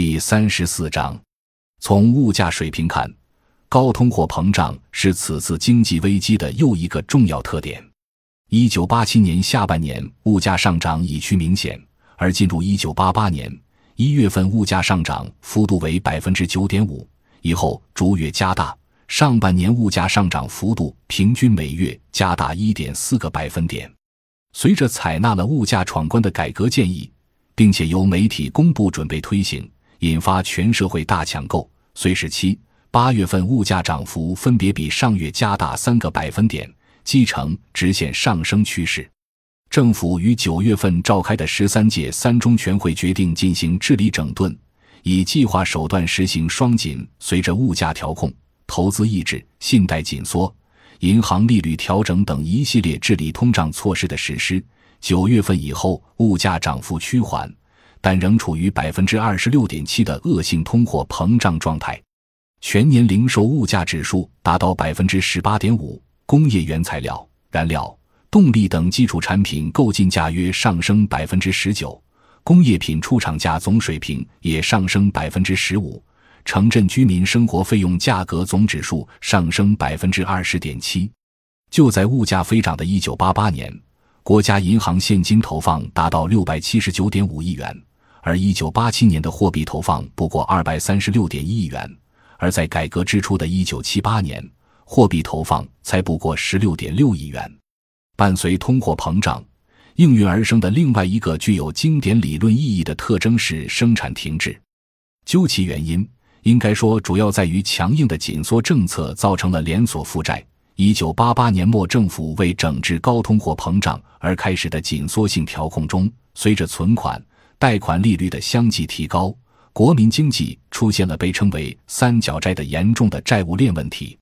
第三十四章，从物价水平看，高通货膨胀是此次经济危机的又一个重要特点。一九八七年下半年物价上涨已趋明显，而进入一九八八年一月份物价上涨幅度为百分之九点五，以后逐月加大。上半年物价上涨幅度平均每月加大一点四个百分点。随着采纳了物价闯关的改革建议，并且由媒体公布准备推行。引发全社会大抢购，虽是七八月份物价涨幅分别比上月加大三个百分点，继承直线上升趋势。政府于九月份召开的十三届三中全会决定进行治理整顿，以计划手段实行双紧。随着物价调控、投资抑制、信贷紧缩、银行利率调整等一系列治理通胀措施的实施，九月份以后物价涨幅趋缓。但仍处于百分之二十六点七的恶性通货膨胀状态，全年零售物价指数达到百分之十八点五，工业原材料、燃料、动力等基础产品购进价约上升百分之十九，工业品出厂价总水平也上升百分之十五，城镇居民生活费用价格总指数上升百分之二十点七。就在物价飞涨的一九八八年，国家银行现金投放达到六百七十九点五亿元。而一九八七年的货币投放不过二百三十六点一亿元，而在改革之初的一九七八年，货币投放才不过十六点六亿元。伴随通货膨胀，应运而生的另外一个具有经典理论意义的特征是生产停滞。究其原因，应该说主要在于强硬的紧缩政策造成了连锁负债。一九八八年末，政府为整治高通货膨胀而开始的紧缩性调控中，随着存款。贷款利率的相继提高，国民经济出现了被称为“三角债”的严重的债务链问题。